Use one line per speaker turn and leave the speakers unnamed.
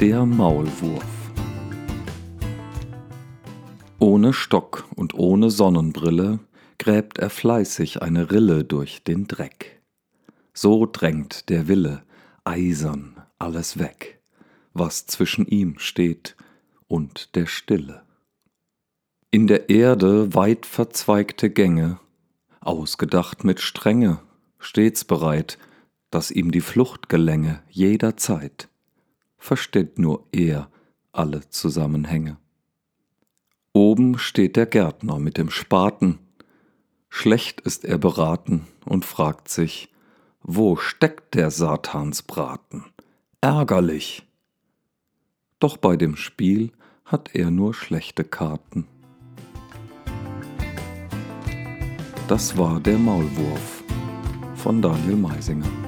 Der Maulwurf Ohne Stock und ohne Sonnenbrille gräbt er fleißig eine Rille durch den Dreck. So drängt der Wille eisern alles weg, was zwischen ihm steht und der Stille. In der Erde weit verzweigte Gänge, ausgedacht mit Strenge, stets bereit, dass ihm die Flucht gelänge jederzeit, versteht nur er alle Zusammenhänge. Oben steht der Gärtner mit dem Spaten. Schlecht ist er beraten und fragt sich, wo steckt der Satansbraten? Ärgerlich. Doch bei dem Spiel hat er nur schlechte Karten. Das war der Maulwurf von Daniel Meisinger.